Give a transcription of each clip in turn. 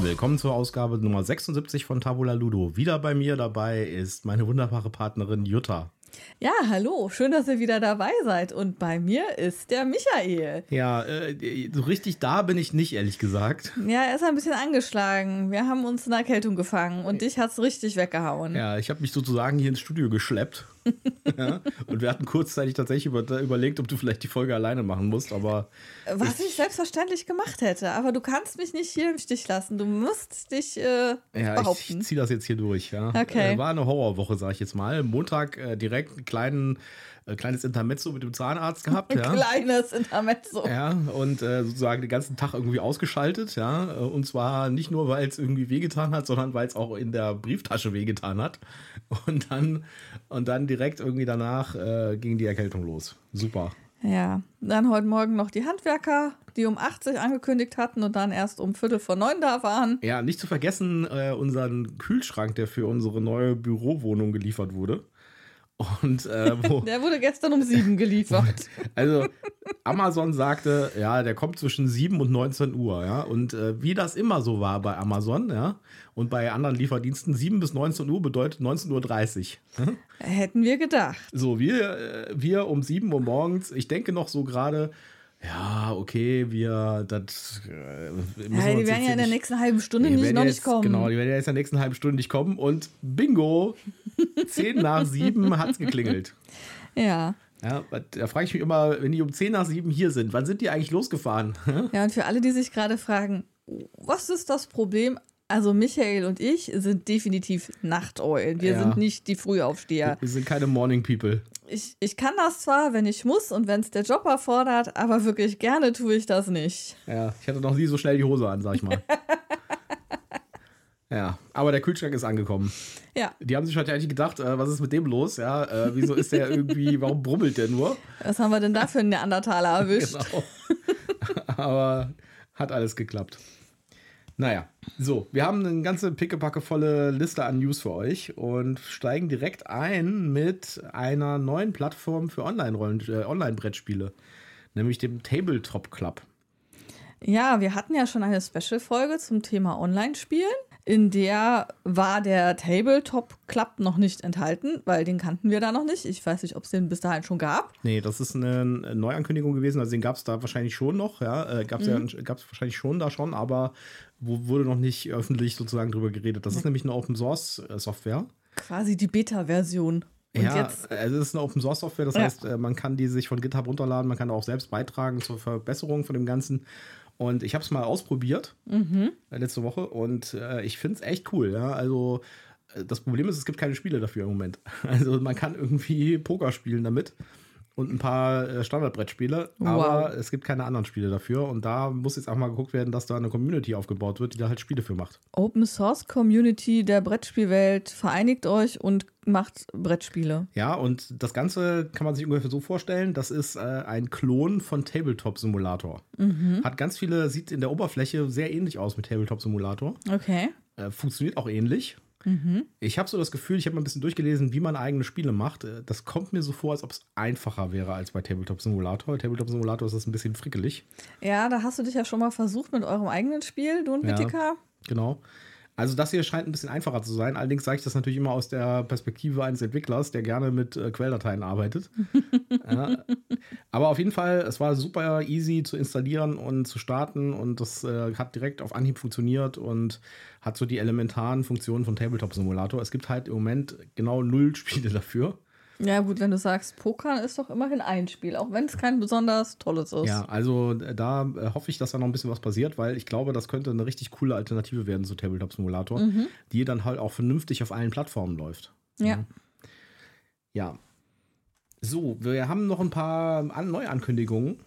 Willkommen zur Ausgabe Nummer 76 von Tabula Ludo. Wieder bei mir dabei ist meine wunderbare Partnerin Jutta. Ja, hallo, schön, dass ihr wieder dabei seid. Und bei mir ist der Michael. Ja, äh, so richtig da bin ich nicht, ehrlich gesagt. Ja, er ist ein bisschen angeschlagen. Wir haben uns eine Erkältung gefangen und dich hat's richtig weggehauen. Ja, ich habe mich sozusagen hier ins Studio geschleppt. Ja, und wir hatten kurzzeitig tatsächlich über, überlegt, ob du vielleicht die Folge alleine machen musst, aber. Was ich, ich selbstverständlich gemacht hätte, aber du kannst mich nicht hier im Stich lassen. Du musst dich äh, ja, behaupten. Ich, ich ziehe das jetzt hier durch, ja. Okay. Äh, war eine Horrorwoche, sag ich jetzt mal. Montag äh, direkt einen kleinen äh, kleines Intermezzo mit dem Zahnarzt gehabt. Ein ja. kleines Intermezzo. Ja, und äh, sozusagen den ganzen Tag irgendwie ausgeschaltet, ja. Und zwar nicht nur, weil es irgendwie wehgetan hat, sondern weil es auch in der Brieftasche wehgetan hat. Und dann, und dann direkt irgendwie danach äh, ging die Erkältung los. Super. Ja, dann heute Morgen noch die Handwerker, die um 80 angekündigt hatten und dann erst um Viertel vor neun da waren. Ja, nicht zu vergessen äh, unseren Kühlschrank, der für unsere neue Bürowohnung geliefert wurde. Und äh, der wurde gestern um sieben geliefert. Also Amazon sagte, ja, der kommt zwischen 7 und 19 Uhr, ja. Und äh, wie das immer so war bei Amazon, ja, und bei anderen Lieferdiensten, 7 bis 19 Uhr bedeutet 19.30 Uhr. Hm? Hätten wir gedacht. So, wir, äh, wir um 7 Uhr morgens, ich denke noch so gerade, ja, okay, wir, das. Äh, ja, die werden ja in der nächsten halben Stunde nicht, noch jetzt, nicht kommen. Genau, die werden ja jetzt in der nächsten halben Stunde nicht kommen und bingo, 10 nach 7 hat es geklingelt. Ja. Ja, da frage ich mich immer, wenn die um 10 nach 7 hier sind, wann sind die eigentlich losgefahren? ja, und für alle, die sich gerade fragen, was ist das Problem? Also Michael und ich sind definitiv Nachteulen. Wir ja. sind nicht die Frühaufsteher. Wir sind keine Morning People. Ich, ich kann das zwar, wenn ich muss und wenn es der Job erfordert, aber wirklich gerne tue ich das nicht. Ja, ich hatte noch nie so schnell die Hose an, sag ich mal. ja, aber der Kühlschrank ist angekommen. Ja. Die haben sich wahrscheinlich gedacht, äh, was ist mit dem los? Ja, äh, wieso ist der irgendwie, warum brummelt der nur? Was haben wir denn da für einen Neandertaler erwischt? genau. aber hat alles geklappt. Naja, so, wir haben eine ganze pickepackevolle Liste an News für euch und steigen direkt ein mit einer neuen Plattform für äh, Online-Brettspiele, nämlich dem Tabletop Club. Ja, wir hatten ja schon eine Special-Folge zum Thema Online-Spielen. In der war der Tabletop Club noch nicht enthalten, weil den kannten wir da noch nicht. Ich weiß nicht, ob es den bis dahin schon gab. Nee, das ist eine Neuankündigung gewesen. Also den gab es da wahrscheinlich schon noch. Ja, äh, gab es mhm. ja, gab's wahrscheinlich schon da schon, aber wo wurde noch nicht öffentlich sozusagen drüber geredet. Das ist nämlich eine Open Source äh, Software. Quasi die Beta-Version. ja, jetzt, also es ist eine Open Source Software, das ja. heißt, äh, man kann die sich von GitHub runterladen, man kann auch selbst beitragen zur Verbesserung von dem Ganzen. Und ich habe es mal ausprobiert mhm. Äh, letzte Woche und äh, ich finde es echt cool. Ja? Also das Problem ist, es gibt keine Spiele dafür im Moment. Also man kann irgendwie Poker spielen damit und ein paar äh, Standardbrettspiele, wow. aber es gibt keine anderen Spiele dafür und da muss jetzt auch mal geguckt werden, dass da eine Community aufgebaut wird, die da halt Spiele für macht. Open Source Community der Brettspielwelt, vereinigt euch und macht Brettspiele. Ja, und das Ganze kann man sich ungefähr so vorstellen, das ist äh, ein Klon von Tabletop Simulator. Mhm. Hat ganz viele, sieht in der Oberfläche sehr ähnlich aus mit Tabletop Simulator. Okay. Äh, funktioniert auch ähnlich. Mhm. Ich habe so das Gefühl, ich habe mal ein bisschen durchgelesen, wie man eigene Spiele macht. Äh, das kommt mir so vor, als ob es einfacher wäre als bei Tabletop Simulator. Tabletop Simulator ist das ein bisschen frickelig. Ja, da hast du dich ja schon mal versucht mit eurem eigenen Spiel, du und ja, Genau. Also das hier scheint ein bisschen einfacher zu sein. Allerdings sage ich das natürlich immer aus der Perspektive eines Entwicklers, der gerne mit äh, Quelldateien arbeitet. ja. Aber auf jeden Fall, es war super easy zu installieren und zu starten und das äh, hat direkt auf Anhieb funktioniert und hat so die elementaren Funktionen von Tabletop Simulator. Es gibt halt im Moment genau null Spiele dafür. Ja, gut, wenn du sagst, Pokern ist doch immerhin ein Spiel, auch wenn es kein besonders tolles ist. Ja, also äh, da äh, hoffe ich, dass da noch ein bisschen was passiert, weil ich glaube, das könnte eine richtig coole Alternative werden zu Tabletop Simulator, mhm. die dann halt auch vernünftig auf allen Plattformen läuft. Ja. Ja. So, wir haben noch ein paar Neuankündigungen.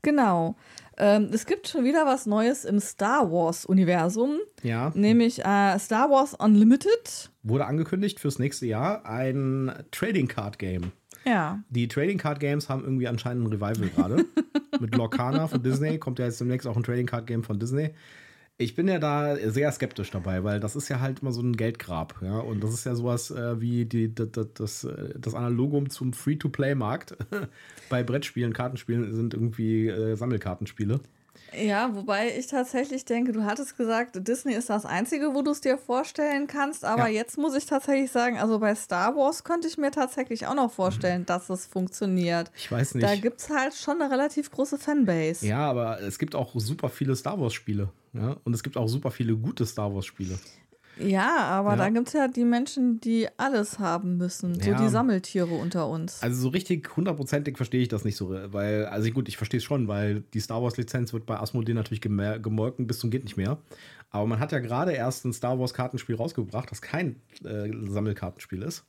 Genau. Ähm, es gibt schon wieder was Neues im Star Wars-Universum. Ja. Nämlich äh, Star Wars Unlimited. Wurde angekündigt fürs nächste Jahr ein Trading Card Game. Ja. Die Trading Card Games haben irgendwie anscheinend ein Revival gerade. Mit Lorcana von Disney kommt ja jetzt demnächst auch ein Trading Card Game von Disney. Ich bin ja da sehr skeptisch dabei, weil das ist ja halt immer so ein Geldgrab, ja. Und das ist ja sowas äh, wie die, das, das, das Analogum zum Free-to-Play-Markt. Bei Brettspielen, Kartenspielen sind irgendwie äh, Sammelkartenspiele. Ja, wobei ich tatsächlich denke, du hattest gesagt, Disney ist das Einzige, wo du es dir vorstellen kannst. Aber ja. jetzt muss ich tatsächlich sagen, also bei Star Wars könnte ich mir tatsächlich auch noch vorstellen, mhm. dass es funktioniert. Ich weiß nicht. Da gibt es halt schon eine relativ große Fanbase. Ja, aber es gibt auch super viele Star Wars-Spiele. Ja? Und es gibt auch super viele gute Star Wars-Spiele. Ja, aber ja. da gibt es ja die Menschen, die alles haben müssen. So ja. die Sammeltiere unter uns. Also so richtig hundertprozentig verstehe ich das nicht so, weil, also gut, ich verstehe es schon, weil die Star Wars-Lizenz wird bei Asmodee natürlich gemolken bis zum geht nicht mehr. Aber man hat ja gerade erst ein Star Wars-Kartenspiel rausgebracht, das kein äh, Sammelkartenspiel ist.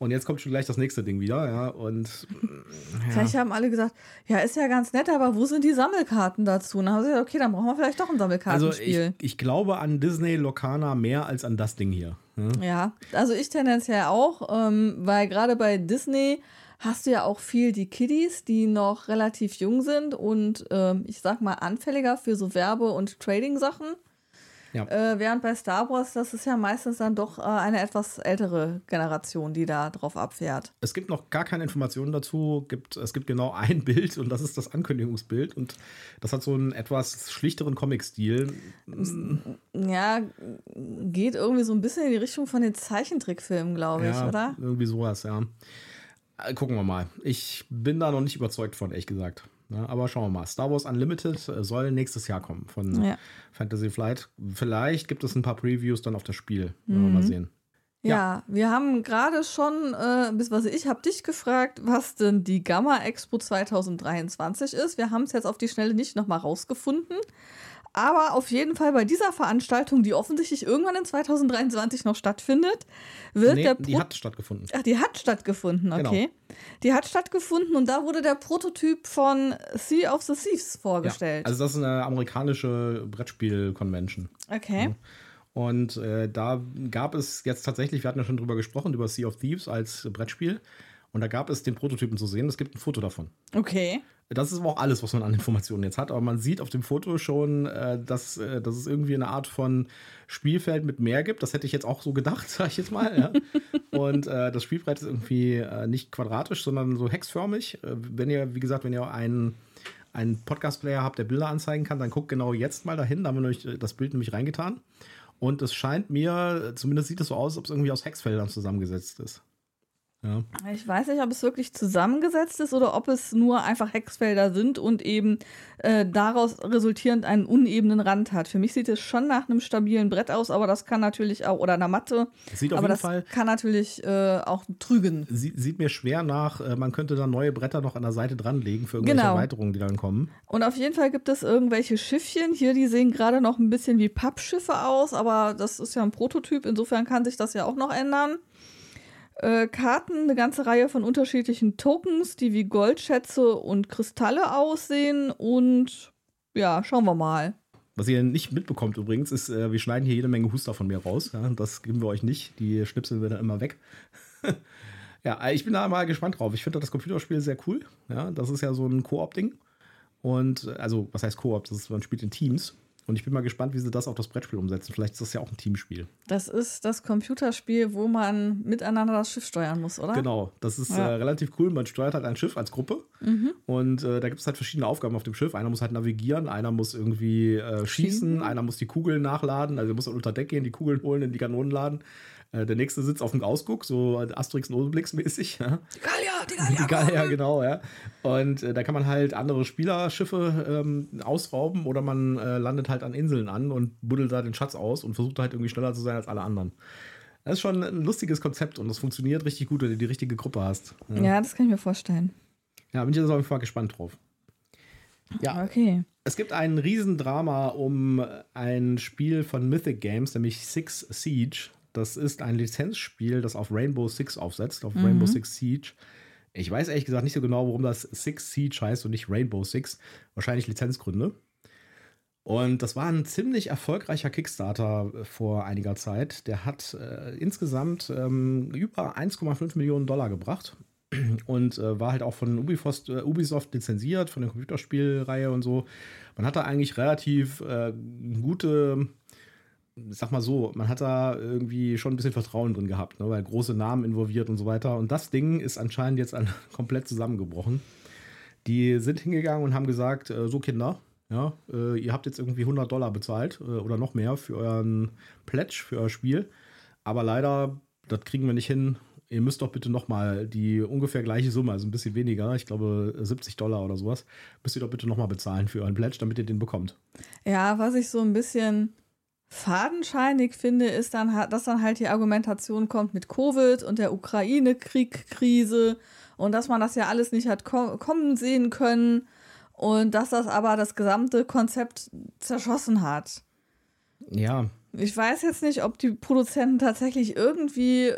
Und jetzt kommt schon gleich das nächste Ding wieder, ja. Und ja. vielleicht haben alle gesagt, ja, ist ja ganz nett, aber wo sind die Sammelkarten dazu? Und dann haben sie gesagt, okay, dann brauchen wir vielleicht doch ein Sammelkartenspiel. Also ich, ich glaube an Disney Locana mehr als an das Ding hier. Ja, ja also ich tendenziell auch, ähm, weil gerade bei Disney hast du ja auch viel die Kiddies, die noch relativ jung sind und ähm, ich sag mal anfälliger für so Werbe- und Trading-Sachen. Ja. Äh, während bei Star Wars, das ist ja meistens dann doch äh, eine etwas ältere Generation, die da drauf abfährt. Es gibt noch gar keine Informationen dazu. Gibt, es gibt genau ein Bild und das ist das Ankündigungsbild. Und das hat so einen etwas schlichteren Comic-Stil. Ja, geht irgendwie so ein bisschen in die Richtung von den Zeichentrickfilmen, glaube ich, ja, oder? Irgendwie sowas, ja. Äh, gucken wir mal. Ich bin da noch nicht überzeugt von, ehrlich gesagt. Ja, aber schauen wir mal. Star Wars Unlimited äh, soll nächstes Jahr kommen von ja. Fantasy Flight. Vielleicht gibt es ein paar Previews dann auf das Spiel. Mhm. Wir mal sehen. Ja, ja, wir haben gerade schon, äh, was ich habe dich gefragt, was denn die Gamma Expo 2023 ist. Wir haben es jetzt auf die Schnelle nicht nochmal rausgefunden. Aber auf jeden Fall bei dieser Veranstaltung, die offensichtlich irgendwann in 2023 noch stattfindet, wird nee, der. Pro die hat stattgefunden. Ach, die hat stattgefunden, okay. Genau. Die hat stattgefunden und da wurde der Prototyp von Sea of the Thieves vorgestellt. Ja, also, das ist eine amerikanische Brettspiel-Convention. Okay. Ja. Und äh, da gab es jetzt tatsächlich, wir hatten ja schon drüber gesprochen, über Sea of Thieves als Brettspiel. Und da gab es den Prototypen zu sehen. Es gibt ein Foto davon. Okay. Das ist aber auch alles, was man an Informationen jetzt hat. Aber man sieht auf dem Foto schon, äh, dass, äh, dass es irgendwie eine Art von Spielfeld mit Meer gibt. Das hätte ich jetzt auch so gedacht, sag ich jetzt mal. Ja. Und äh, das Spielbrett ist irgendwie äh, nicht quadratisch, sondern so hexförmig. Äh, wenn ihr, wie gesagt, wenn ihr einen, einen Podcast-Player habt, der Bilder anzeigen kann, dann guckt genau jetzt mal dahin. Da haben wir euch das Bild nämlich reingetan. Und es scheint mir, zumindest sieht es so aus, als ob es irgendwie aus Hexfeldern zusammengesetzt ist. Ja. Ich weiß nicht, ob es wirklich zusammengesetzt ist oder ob es nur einfach Hexfelder sind und eben äh, daraus resultierend einen unebenen Rand hat. Für mich sieht es schon nach einem stabilen Brett aus, aber das kann natürlich auch, oder einer Matte. Sieht auf aber jeden das Fall, kann natürlich äh, auch trügen. Sieht, sieht mir schwer nach, äh, man könnte da neue Bretter noch an der Seite dranlegen für irgendwelche genau. Erweiterungen, die dann kommen. Und auf jeden Fall gibt es irgendwelche Schiffchen. Hier, die sehen gerade noch ein bisschen wie Pappschiffe aus, aber das ist ja ein Prototyp, insofern kann sich das ja auch noch ändern äh, Karten, eine ganze Reihe von unterschiedlichen Tokens, die wie Goldschätze und Kristalle aussehen. Und ja, schauen wir mal. Was ihr nicht mitbekommt übrigens, ist, äh, wir schneiden hier jede Menge Huster von mir raus. Ja? Das geben wir euch nicht. Die schnipseln wir dann immer weg. ja, ich bin da mal gespannt drauf. Ich finde das Computerspiel sehr cool. Ja, das ist ja so ein Koop-Ding. Und also, was heißt Koop? Das ist, man spielt in Teams. Und ich bin mal gespannt, wie sie das auf das Brettspiel umsetzen. Vielleicht ist das ja auch ein Teamspiel. Das ist das Computerspiel, wo man miteinander das Schiff steuern muss, oder? Genau, das ist ja. äh, relativ cool. Man steuert halt ein Schiff als Gruppe. Mhm. Und äh, da gibt es halt verschiedene Aufgaben auf dem Schiff. Einer muss halt navigieren, einer muss irgendwie äh, schießen, mhm. einer muss die Kugeln nachladen. Also er muss halt unter Deck gehen, die Kugeln holen, in die Kanonen laden. Äh, der nächste sitzt auf dem Ausguck, so Asterix und Obelix mäßig. Ja. Die Gallier, die Gallier. Die Gallier, genau, ja. Und äh, da kann man halt andere Spielerschiffe ähm, ausrauben oder man äh, landet halt an Inseln an und buddelt da den Schatz aus und versucht halt irgendwie schneller zu sein als alle anderen. Das ist schon ein lustiges Konzept und das funktioniert richtig gut, wenn du die richtige Gruppe hast. Ja, ja das kann ich mir vorstellen. Ja, bin ich jetzt auf jeden Fall gespannt drauf. Ja. Okay. Es gibt ein Riesendrama um ein Spiel von Mythic Games, nämlich Six Siege. Das ist ein Lizenzspiel, das auf Rainbow Six aufsetzt, auf mhm. Rainbow Six Siege. Ich weiß ehrlich gesagt nicht so genau, warum das Six Siege heißt und nicht Rainbow Six. Wahrscheinlich Lizenzgründe. Und das war ein ziemlich erfolgreicher Kickstarter vor einiger Zeit. Der hat äh, insgesamt ähm, über 1,5 Millionen Dollar gebracht und äh, war halt auch von Ubisoft, äh, Ubisoft lizenziert, von der Computerspielreihe und so. Man hatte eigentlich relativ äh, gute sag mal so, man hat da irgendwie schon ein bisschen Vertrauen drin gehabt, ne, weil große Namen involviert und so weiter. Und das Ding ist anscheinend jetzt an, komplett zusammengebrochen. Die sind hingegangen und haben gesagt, äh, so Kinder, Ja, äh, ihr habt jetzt irgendwie 100 Dollar bezahlt äh, oder noch mehr für euren Pledge, für euer Spiel. Aber leider, das kriegen wir nicht hin. Ihr müsst doch bitte nochmal die ungefähr gleiche Summe, also ein bisschen weniger, ich glaube 70 Dollar oder sowas, müsst ihr doch bitte nochmal bezahlen für euren Pledge, damit ihr den bekommt. Ja, was ich so ein bisschen fadenscheinig finde, ist dann, dass dann halt die Argumentation kommt mit Covid und der Ukraine-Krieg-Krise und dass man das ja alles nicht hat kommen sehen können und dass das aber das gesamte Konzept zerschossen hat. Ja. Ich weiß jetzt nicht, ob die Produzenten tatsächlich irgendwie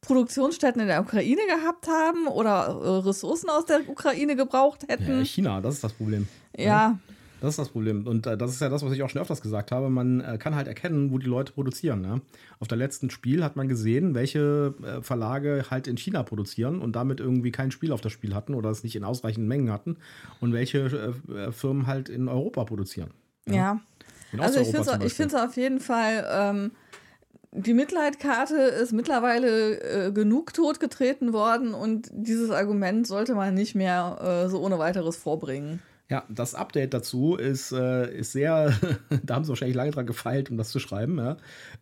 Produktionsstätten in der Ukraine gehabt haben oder äh, Ressourcen aus der Ukraine gebraucht hätten. Ja, China, das ist das Problem. Ja. ja. Das ist das Problem. Und äh, das ist ja das, was ich auch schon öfters gesagt habe. Man äh, kann halt erkennen, wo die Leute produzieren. Ja? Auf der letzten Spiel hat man gesehen, welche äh, Verlage halt in China produzieren und damit irgendwie kein Spiel auf das Spiel hatten oder es nicht in ausreichenden Mengen hatten und welche äh, äh, Firmen halt in Europa produzieren. Ja. ja. Also ich finde es auf jeden Fall. Ähm, die Mitleidkarte ist mittlerweile äh, genug totgetreten worden und dieses Argument sollte man nicht mehr so ohne weiteres vorbringen. Ja, das Update dazu ist, äh, ist sehr, da haben sie wahrscheinlich lange dran gefeilt, um das zu schreiben. Ja.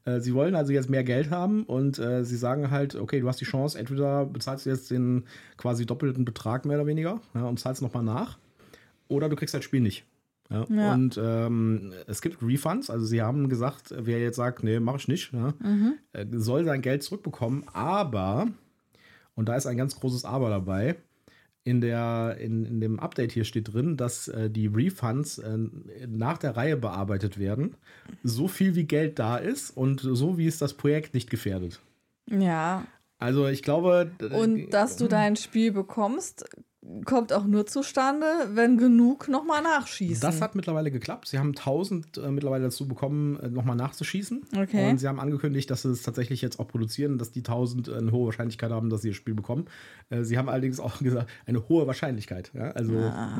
Äh, sie wollen also jetzt mehr Geld haben und äh, sie sagen halt, okay, du hast die Chance, entweder bezahlst du jetzt den quasi doppelten Betrag mehr oder weniger ja, und zahlst nochmal nach, oder du kriegst das Spiel nicht. Ja. ja. Und ähm, es gibt Refunds, also sie haben gesagt, wer jetzt sagt, nee, mach ich nicht, mhm. Äh, soll sein Geld zurückbekommen, aber, und da ist ein ganz großes Aber dabei, in, der, in, in dem Update hier steht drin, dass äh, die Refunds äh, nach der Reihe bearbeitet werden. So viel wie Geld da ist und so wie es das Projekt nicht gefährdet. Ja. Also ich glaube. Und dass du dein Spiel bekommst, kommt auch nur zustande, wenn genug nochmal nachschießen. Das hat mittlerweile geklappt. Sie haben 1000 äh, mittlerweile dazu bekommen, äh, nochmal nachzuschießen. Okay. Und sie haben angekündigt, dass sie es tatsächlich jetzt auch produzieren, dass die 1000 eine hohe Wahrscheinlichkeit haben, dass sie das Spiel bekommen. Äh, sie haben allerdings auch gesagt, eine hohe Wahrscheinlichkeit. Ja? Also, ah.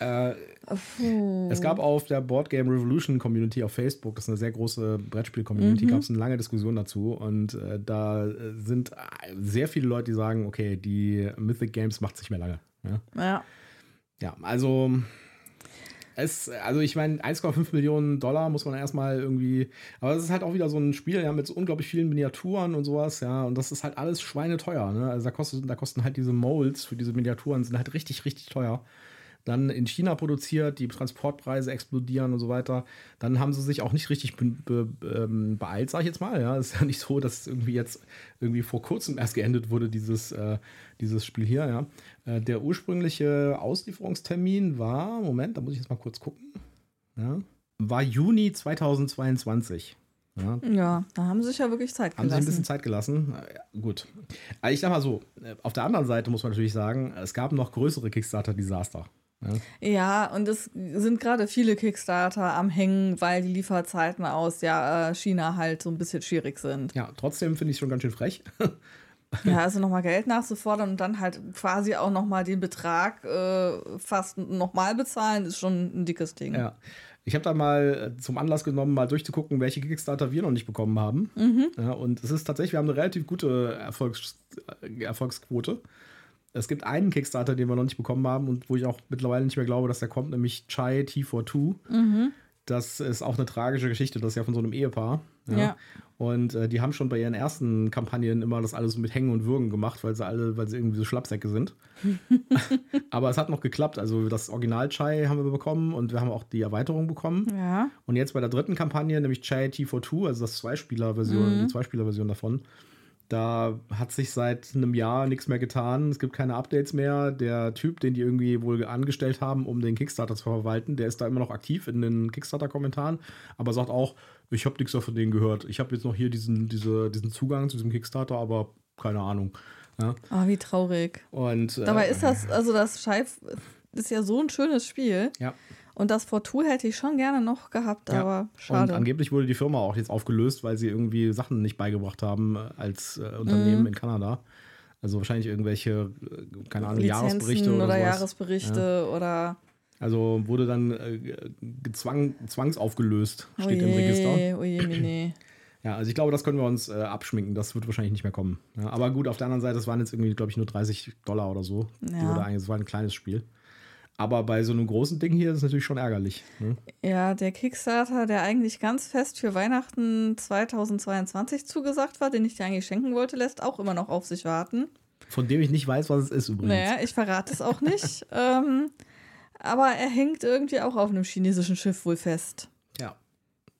ne? Äh, es gab auf der Board Game Revolution Community auf Facebook, das ist eine sehr große Brettspiel-Community, mhm. gab es eine lange Diskussion dazu. Und äh, da sind sehr viele Leute, die sagen, okay, die Mythic Games macht sich mehr lange. Ja. Ja, ja also. Es, also ich meine, 1,5 Millionen Dollar muss man erstmal irgendwie, aber es ist halt auch wieder so ein Spiel, ja, mit so unglaublich vielen Miniaturen und sowas, ja, und das ist halt alles schweineteuer, ne? Also da, kostet, da kosten halt diese Molds für diese Miniaturen, sind halt richtig, richtig teuer dann in China produziert, die Transportpreise explodieren und so weiter. Dann haben sie sich auch nicht richtig be be ähm, beeilt, sag ich jetzt mal. Ja, es ist ja nicht so, dass es irgendwie jetzt irgendwie vor kurzem erst geendet wurde, dieses, äh, dieses Spiel hier. Ja. Äh, der ursprüngliche Auslieferungstermin war, Moment, da muss ich jetzt mal kurz gucken, ja, war Juni 2022. Ja. ja, da haben sie sich ja wirklich Zeit gelassen. Haben sie ein bisschen Zeit gelassen. Ja, gut. ich sag mal so, äh, auf der anderen Seite muss man natürlich sagen, es gab noch größere Kickstarter-Desaster. Ja. ja, und es sind gerade viele Kickstarter am Hängen, weil die Lieferzeiten aus ja, äh, China halt so ein bisschen schwierig sind. Ja, trotzdem finde ich es schon ganz schön frech. ja, also nochmal Geld nachzufordern und dann halt quasi auch nochmal den Betrag äh, fast nochmal bezahlen, ist schon ein dickes Ding. Ja. Ich habe da mal äh, zum Anlass genommen, mal durchzugucken, welche Kickstarter wir noch nicht bekommen haben. Mhm. Ja, und es ist tatsächlich, wir haben eine relativ gute Erfolgs Erfolgsquote. Es gibt einen Kickstarter, den wir noch nicht bekommen haben und wo ich auch mittlerweile nicht mehr glaube, dass der kommt, nämlich Chai T42. Mhm. Das ist auch eine tragische Geschichte, das ist ja von so einem Ehepaar. Ja. ja. Und äh, die haben schon bei ihren ersten Kampagnen immer das alles mit Hängen und Würgen gemacht, weil sie alle, weil sie irgendwie so Schlappsäcke sind. Aber es hat noch geklappt. Also das Original Chai haben wir bekommen und wir haben auch die Erweiterung bekommen. Ja. Und jetzt bei der dritten Kampagne, nämlich Chai T42, also das Zweispieler-Version, mhm. die Zweispieler-Version davon, da hat sich seit einem Jahr nichts mehr getan. Es gibt keine Updates mehr. Der Typ, den die irgendwie wohl angestellt haben, um den Kickstarter zu verwalten, der ist da immer noch aktiv in den Kickstarter-Kommentaren, aber sagt auch, ich habe nichts von denen gehört. Ich habe jetzt noch hier diesen, diese, diesen Zugang zu diesem Kickstarter, aber keine Ahnung. Ja. Oh, wie traurig. Und, äh, Dabei ist das, also das Scheif ist ja so ein schönes Spiel. Ja. Und das Fortune hätte ich schon gerne noch gehabt, ja. aber schade. Und angeblich wurde die Firma auch jetzt aufgelöst, weil sie irgendwie Sachen nicht beigebracht haben äh, als äh, Unternehmen mhm. in Kanada. Also wahrscheinlich irgendwelche, äh, keine Ahnung, Lizenzen Jahresberichte oder, oder Jahresberichte ja. oder. Also wurde dann äh, gezwang, zwangsaufgelöst, steht oje, im Register. Oje, mene. Ja, also ich glaube, das können wir uns äh, abschminken. Das wird wahrscheinlich nicht mehr kommen. Ja, aber gut, auf der anderen Seite, das waren jetzt irgendwie, glaube ich, nur 30 Dollar oder so. Ja. Das war ein kleines Spiel. Aber bei so einem großen Ding hier ist es natürlich schon ärgerlich. Ne? Ja, der Kickstarter, der eigentlich ganz fest für Weihnachten 2022 zugesagt war, den ich dir eigentlich schenken wollte, lässt auch immer noch auf sich warten. Von dem ich nicht weiß, was es ist übrigens. Naja, ich verrate es auch nicht. ähm, aber er hängt irgendwie auch auf einem chinesischen Schiff wohl fest.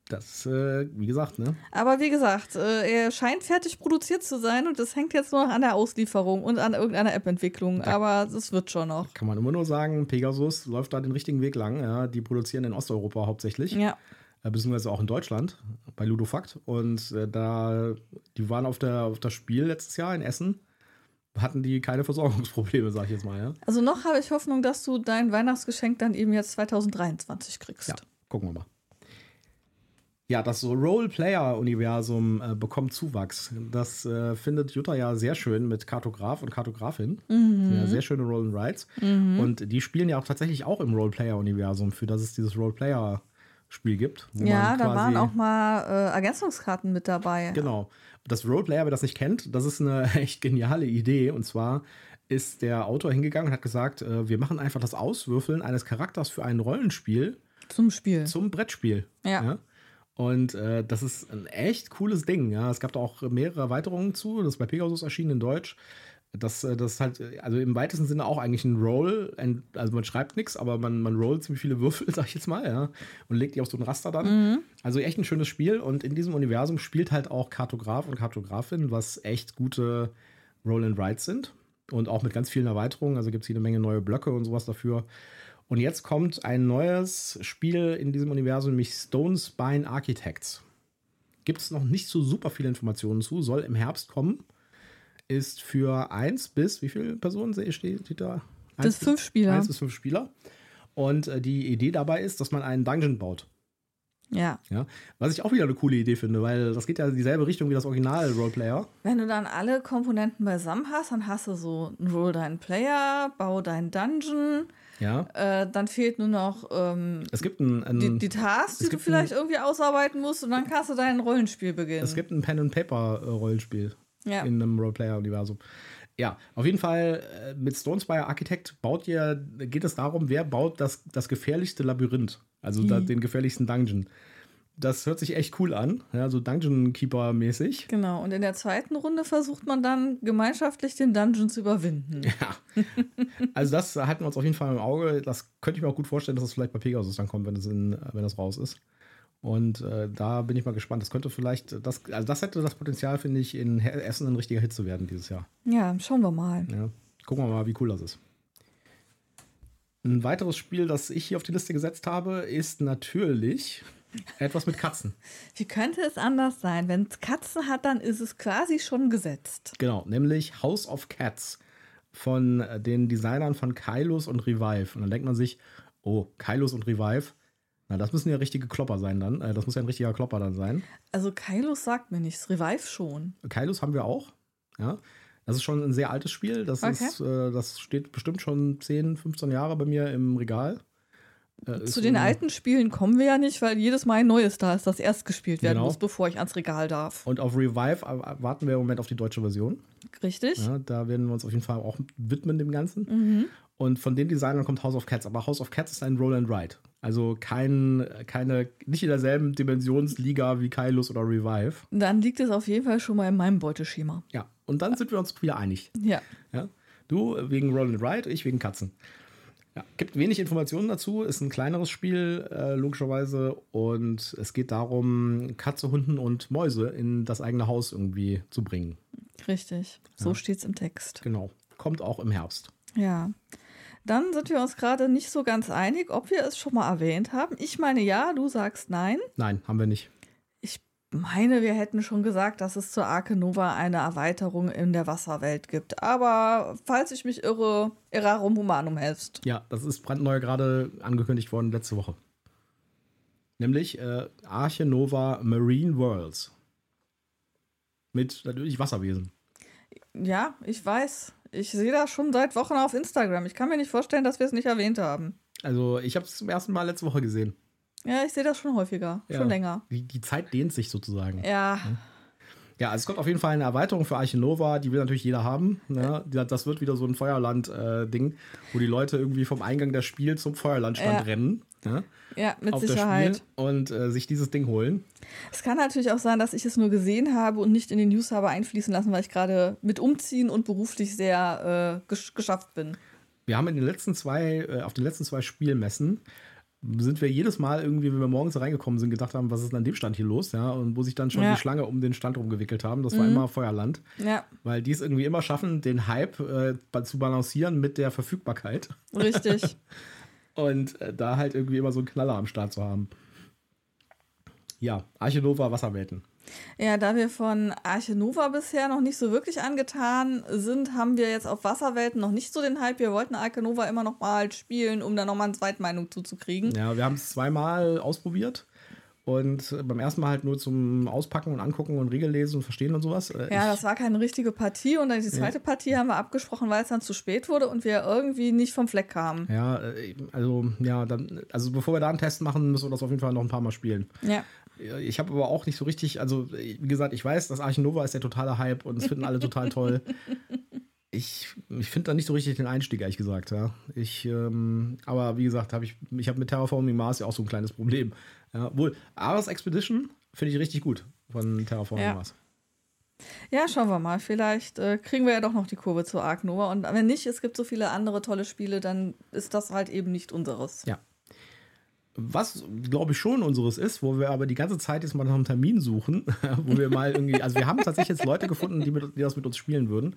Das, äh, wie gesagt, ne? Aber wie gesagt, äh, er scheint fertig produziert zu sein und das hängt jetzt nur noch an der Auslieferung und an irgendeiner App-Entwicklung. Aber es wird schon noch. Kann man immer nur sagen, Pegasus läuft da den richtigen Weg lang. Ja, die produzieren in Osteuropa hauptsächlich. Ja. Äh, beziehungsweise auch in Deutschland bei Ludofakt. Und äh, da, die waren auf, der, auf das Spiel letztes Jahr in Essen hatten die keine Versorgungsprobleme, sag ich jetzt mal. Ja? Also noch habe ich Hoffnung, dass du dein Weihnachtsgeschenk dann eben jetzt 2023 kriegst. Ja, gucken wir mal. Ja, das Role-Player-Universum äh, bekommt Zuwachs. Das äh, findet Jutta ja sehr schön mit Kartograf und Kartografin. Mhm. Ja, sehr schöne Roll and Rides. Mhm. Und die spielen ja auch tatsächlich auch im Role-Player-Universum, für das es dieses Role-Player-Spiel gibt. ja, da waren auch mal äh, Ergänzungskarten mit dabei. Genau. Das Roleplayer, wer das nicht kennt, das ist eine echt geniale Idee. Und zwar ist der Autor hingegangen und hat gesagt, äh, wir machen einfach das Auswürfeln eines Charakters für ein Rollenspiel zum Spiel. Zum Brettspiel. Ja. ja? Und äh, das ist ein echt cooles Ding. Ja, es gab da auch mehrere Erweiterungen zu. Das ist bei Pegasus erschienen in Deutsch. Das, äh, das ist halt, also im weitesten Sinne auch eigentlich ein Roll. Also man schreibt nichts, aber man, man rollt ziemlich viele Würfel, sag ich jetzt mal, ja. Und legt die auf so ein Raster dann. Mhm. Also echt ein schönes Spiel. Und in diesem Universum spielt halt auch Kartograf und Kartografin, was echt gute Roll and Rides sind. Und auch mit ganz vielen Erweiterungen. Also gibt es jede Menge neue Blöcke und sowas dafür. Und jetzt kommt ein neues Spiel in diesem Universum, nämlich Stone Spine Architects. Gibt es noch nicht so super viele Informationen zu, soll im Herbst kommen. Ist für eins bis, wie viele Personen steht, steht da? Eins bis fünf Spieler. Eins bis fünf Spieler. Und äh, die Idee dabei ist, dass man einen Dungeon baut. Ja. ja. Was ich auch wieder eine coole Idee finde, weil das geht ja in dieselbe Richtung wie das Original Roleplayer. Wenn du dann alle Komponenten beisammen hast, dann hast du so ein Roll deinen Player, bau deinen Dungeon, ja. Äh, dann fehlt nur noch ähm, es gibt ein, ein die, die Tasks, die du vielleicht ein, irgendwie ausarbeiten musst und dann kannst du dein Rollenspiel beginnen. Es gibt ein Pen-and-Paper-Rollenspiel ja. in einem Roleplayer-Universum. Ja, auf jeden Fall äh, mit Stonespire Architect baut ihr, geht es darum, wer baut das, das gefährlichste Labyrinth, also da, den gefährlichsten Dungeon. Das hört sich echt cool an, ja, so Dungeon Keeper-mäßig. Genau, und in der zweiten Runde versucht man dann gemeinschaftlich den Dungeon zu überwinden. Ja. Also, das halten wir uns auf jeden Fall im Auge. Das könnte ich mir auch gut vorstellen, dass das vielleicht bei Pegasus dann kommt, wenn das, in, wenn das raus ist. Und äh, da bin ich mal gespannt. Das könnte vielleicht, das, also das hätte das Potenzial, finde ich, in Essen ein richtiger Hit zu werden dieses Jahr. Ja, schauen wir mal. Ja, gucken wir mal, wie cool das ist. Ein weiteres Spiel, das ich hier auf die Liste gesetzt habe, ist natürlich etwas mit Katzen. Wie könnte es anders sein? Wenn es Katzen hat, dann ist es quasi schon gesetzt. Genau, nämlich House of Cats von den Designern von Kylos und Revive. Und dann denkt man sich, oh, Kylos und Revive, na, das müssen ja richtige Klopper sein dann. Äh, das muss ja ein richtiger Klopper dann sein. Also Kylos sagt mir nichts, Revive schon. Kylos haben wir auch, ja. Das ist schon ein sehr altes Spiel. Das, okay. ist, äh, das steht bestimmt schon 10, 15 Jahre bei mir im Regal. Zu den alten Spielen kommen wir ja nicht, weil jedes Mal ein neues da ist, das erst gespielt werden genau. muss, bevor ich ans Regal darf. Und auf Revive warten wir im Moment auf die deutsche Version. Richtig. Ja, da werden wir uns auf jeden Fall auch widmen dem Ganzen. Mhm. Und von den Designern kommt House of Cats. Aber House of Cats ist ein Roll and Ride. Also kein, keine, nicht in derselben Dimensionsliga wie Kylos oder Revive. Dann liegt es auf jeden Fall schon mal in meinem Beuteschema. Ja, und dann sind wir uns wieder einig. Ja. ja? Du wegen Roll and Ride, ich wegen Katzen. Ja, gibt wenig Informationen dazu, ist ein kleineres Spiel, äh, logischerweise. Und es geht darum, Katze, Hunden und Mäuse in das eigene Haus irgendwie zu bringen. Richtig, so ja. steht es im Text. Genau. Kommt auch im Herbst. Ja. Dann sind wir uns gerade nicht so ganz einig, ob wir es schon mal erwähnt haben. Ich meine ja, du sagst nein. Nein, haben wir nicht meine, wir hätten schon gesagt, dass es zur Arke Nova eine Erweiterung in der Wasserwelt gibt. Aber falls ich mich irre, Erarum Humanum helst. Ja, das ist brandneu gerade angekündigt worden letzte Woche. Nämlich äh, Arche Nova Marine Worlds. Mit natürlich Wasserwesen. Ja, ich weiß. Ich sehe das schon seit Wochen auf Instagram. Ich kann mir nicht vorstellen, dass wir es nicht erwähnt haben. Also, ich habe es zum ersten Mal letzte Woche gesehen. Ja, ich sehe das schon häufiger, ja. schon länger. Die, die Zeit dehnt sich sozusagen. Ja. Ja, also es kommt auf jeden Fall eine Erweiterung für Arche Nova, die will natürlich jeder haben. Ne? Das wird wieder so ein Feuerland-Ding, äh, wo die Leute irgendwie vom Eingang des Spiels zum Feuerlandstand ja. rennen. Ne? Ja, mit Sicherheit. und äh, sich dieses Ding holen. Es kann natürlich auch sein, dass ich es nur gesehen habe und nicht in den News habe einfließen lassen, weil ich gerade mit Umziehen und beruflich sehr äh, gesch geschafft bin. Wir haben in den letzten zwei, äh, auf den letzten zwei Spielmessen sind wir jedes Mal irgendwie, wenn wir morgens reingekommen sind, gedacht haben, was ist denn an dem Stand hier los? Ja, und wo sich dann schon ja. die Schlange um den Stand rumgewickelt haben. Das war mhm. immer Feuerland. Ja. Weil die es irgendwie immer schaffen, den Hype äh, zu balancieren mit der Verfügbarkeit. Richtig. und äh, da halt irgendwie immer so einen Knaller am Start zu haben. Ja, Arche Nova Wasserwelten. Ja, da wir von Arche Nova bisher noch nicht so wirklich angetan sind, haben wir jetzt auf Wasserwelten noch nicht so den Hype. Wir wollten Arche Nova immer noch mal spielen, um da noch mal eine Zweitmeinung zuzukriegen. Ja, wir haben es zweimal ausprobiert. Und beim ersten Mal halt nur zum Auspacken und Angucken und Regel lesen und verstehen und sowas. Äh, ja, das war keine richtige Partie und dann die zweite ja. Partie haben wir abgesprochen, weil es dann zu spät wurde und wir irgendwie nicht vom Fleck kamen. Ja, äh, also ja, dann, also bevor wir da einen Test machen, müssen wir das auf jeden Fall noch ein paar Mal spielen. Ja. Ich habe aber auch nicht so richtig, also wie gesagt, ich weiß, das Archen Nova ist der totale Hype und das finden alle total toll. ich, ich finde da nicht so richtig den Einstieg, ehrlich gesagt. Ja. Ich, ähm, aber wie gesagt, habe ich, ich habe mit Terraforming Mars ja auch so ein kleines Problem. Ja, wohl, Ares Expedition finde ich richtig gut von Terraforming ja. Mars. Ja, schauen wir mal. Vielleicht äh, kriegen wir ja doch noch die Kurve zu Ark Nova. Und wenn nicht, es gibt so viele andere tolle Spiele, dann ist das halt eben nicht unseres. Ja. Was, glaube ich, schon unseres ist, wo wir aber die ganze Zeit jetzt mal nach einem Termin suchen, wo wir mal irgendwie, also wir haben tatsächlich jetzt Leute gefunden, die, mit, die das mit uns spielen würden.